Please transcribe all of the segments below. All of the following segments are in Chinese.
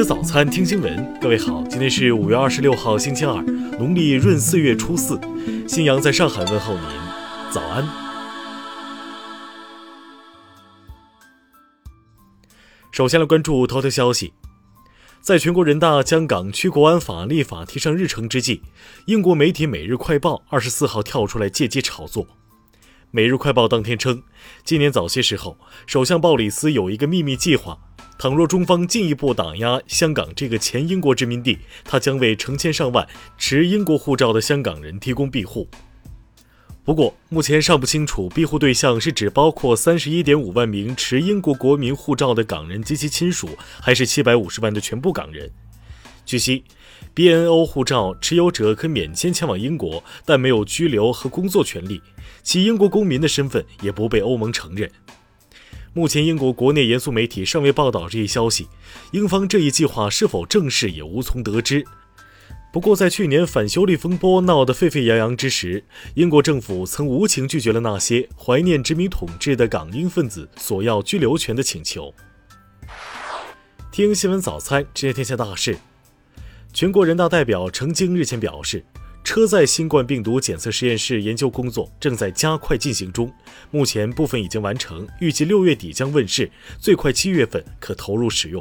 吃早餐，听新闻。各位好，今天是五月二十六号，星期二，农历闰四月初四。新阳在上海问候您，早安。首先来关注头条消息，在全国人大将港区国安法立法提上日程之际，英国媒体《每日快报》二十四号跳出来借机炒作。《每日快报》当天称，今年早些时候，首相鲍里斯有一个秘密计划。倘若中方进一步打压香港这个前英国殖民地，他将为成千上万持英国护照的香港人提供庇护。不过，目前尚不清楚庇护对象是指包括三十一点五万名持英国国民护照的港人及其亲属，还是七百五十万的全部港人。据悉，BNO 护照持有者可免签前往英国，但没有居留和工作权利，其英国公民的身份也不被欧盟承认。目前，英国国内严肃媒体尚未报道这一消息，英方这一计划是否正式也无从得知。不过，在去年反修例风波闹得沸沸扬扬之时，英国政府曾无情拒绝了那些怀念殖民统治的港英分子索要居留权的请求。听新闻早餐，知天下大事。全国人大代表程京日前表示。车载新冠病毒检测实验室研究工作正在加快进行中，目前部分已经完成，预计六月底将问世，最快七月份可投入使用。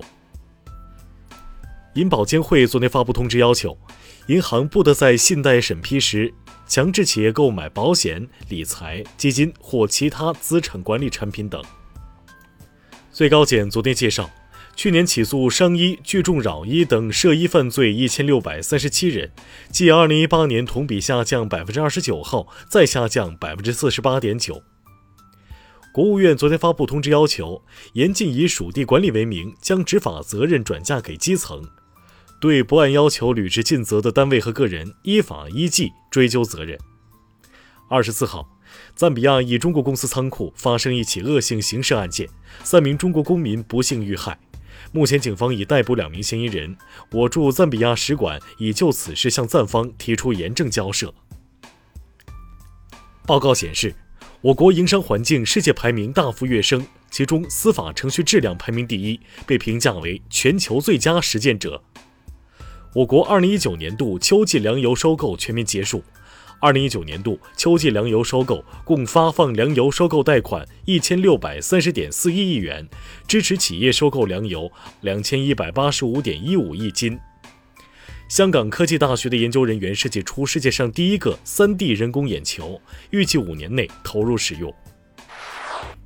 银保监会昨天发布通知，要求银行不得在信贷审批时强制企业购买保险、理财、基金或其他资产管理产品等。最高检昨天介绍。去年起诉伤医、聚众扰医等涉医犯罪一千六百三十七人，继二零一八年同比下降百分之二十九后，再下降百分之四十八点九。国务院昨天发布通知，要求严禁以属地管理为名将执法责任转嫁给基层，对不按要求履职尽责的单位和个人，依法依纪追究责任。二十四号，赞比亚一中国公司仓库发生一起恶性刑事案件，三名中国公民不幸遇害。目前，警方已逮捕两名嫌疑人。我驻赞比亚使馆已就此事向赞方提出严正交涉。报告显示，我国营商环境世界排名大幅跃升，其中司法程序质量排名第一，被评价为全球最佳实践者。我国2019年度秋季粮油收购全面结束。二零一九年度秋季粮油收购共发放粮油收购贷款一千六百三十点四一亿元，支持企业收购粮油两千一百八十五点一五亿斤。香港科技大学的研究人员设计出世界上第一个三 D 人工眼球，预计五年内投入使用。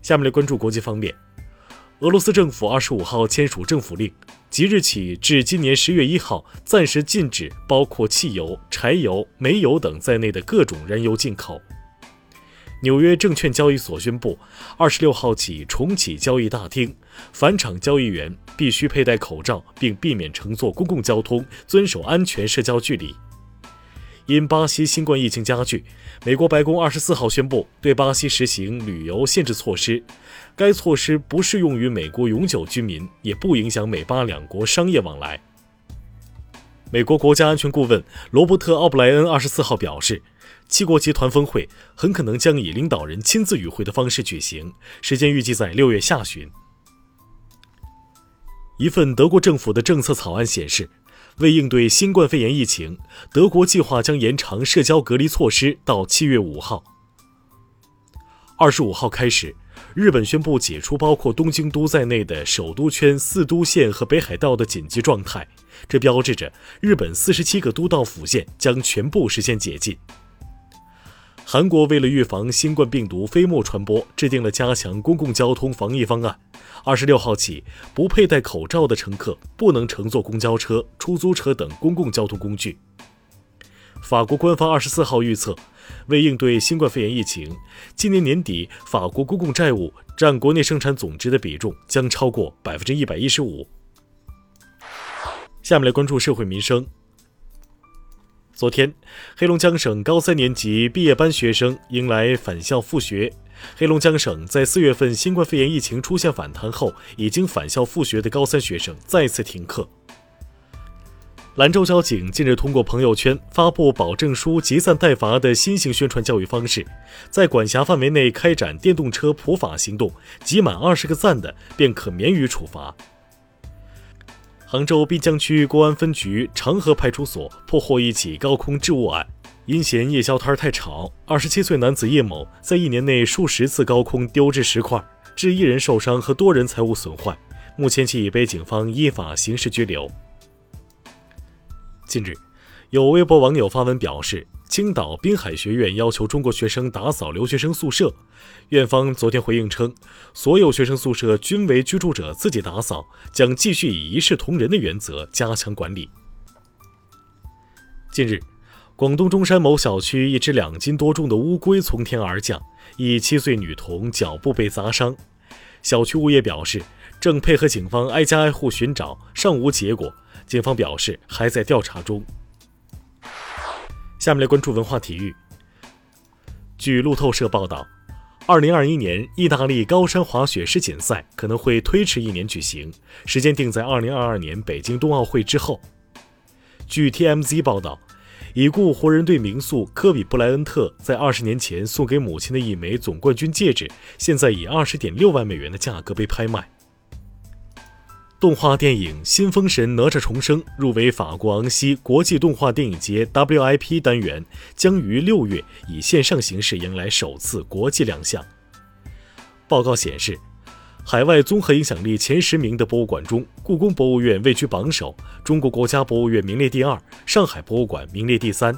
下面来关注国际方面。俄罗斯政府二十五号签署政府令，即日起至今年十月一号，暂时禁止包括汽油、柴油、煤油等在内的各种燃油进口。纽约证券交易所宣布，二十六号起重启交易大厅，返场交易员必须佩戴口罩，并避免乘坐公共交通，遵守安全社交距离。因巴西新冠疫情加剧，美国白宫二十四号宣布对巴西实行旅游限制措施。该措施不适用于美国永久居民，也不影响美巴两国商业往来。美国国家安全顾问罗伯特·奥布莱恩二十四号表示，七国集团峰会很可能将以领导人亲自与会的方式举行，时间预计在六月下旬。一份德国政府的政策草案显示。为应对新冠肺炎疫情，德国计划将延长社交隔离措施到七月五号。二十五号开始，日本宣布解除包括东京都在内的首都圈四都县和北海道的紧急状态，这标志着日本四十七个都道府县将全部实现解禁。韩国为了预防新冠病毒飞沫传播，制定了加强公共交通防疫方案。二十六号起，不佩戴口罩的乘客不能乘坐公交车、出租车等公共交通工具。法国官方二十四号预测，为应对新冠肺炎疫情，今年年底法国公共债务占国内生产总值的比重将超过百分之一百一十五。下面来关注社会民生。昨天，黑龙江省高三年级毕业班学生迎来返校复学。黑龙江省在四月份新冠肺炎疫情出现反弹后，已经返校复学的高三学生再次停课。兰州交警近日通过朋友圈发布保证书集散代罚的新型宣传教育方式，在管辖范围内开展电动车普法行动，集满二十个赞的便可免予处罚。杭州滨江区公安分局长河派出所破获一起高空置物案，因嫌夜宵摊太吵，二十七岁男子叶某在一年内数十次高空丢掷石块，致一人受伤和多人财物损坏。目前其已被警方依法刑事拘留。近日，有微博网友发文表示，青岛滨海学院要求中国学生打扫留学生宿舍，院方昨天回应称，所有学生宿舍均为居住者自己打扫，将继续以一视同仁的原则加强管理。近日，广东中山某小区一只两斤多重的乌龟从天而降，一七岁女童脚部被砸伤。小区物业表示，正配合警方挨家挨户寻找，尚无结果。警方表示还在调查中。下面来关注文化体育。据路透社报道，二零二一年意大利高山滑雪世锦赛可能会推迟一年举行，时间定在二零二二年北京冬奥会之后。据 TMZ 报道。已故湖人队名宿科比·布莱恩特在二十年前送给母亲的一枚总冠军戒指，现在以二十点六万美元的价格被拍卖。动画电影《新封神哪吒重生》入围法国昂西国际动画电影节 WIP 单元，将于六月以线上形式迎来首次国际亮相。报告显示。海外综合影响力前十名的博物馆中，故宫博物院位居榜首，中国国家博物院名列第二，上海博物馆名列第三。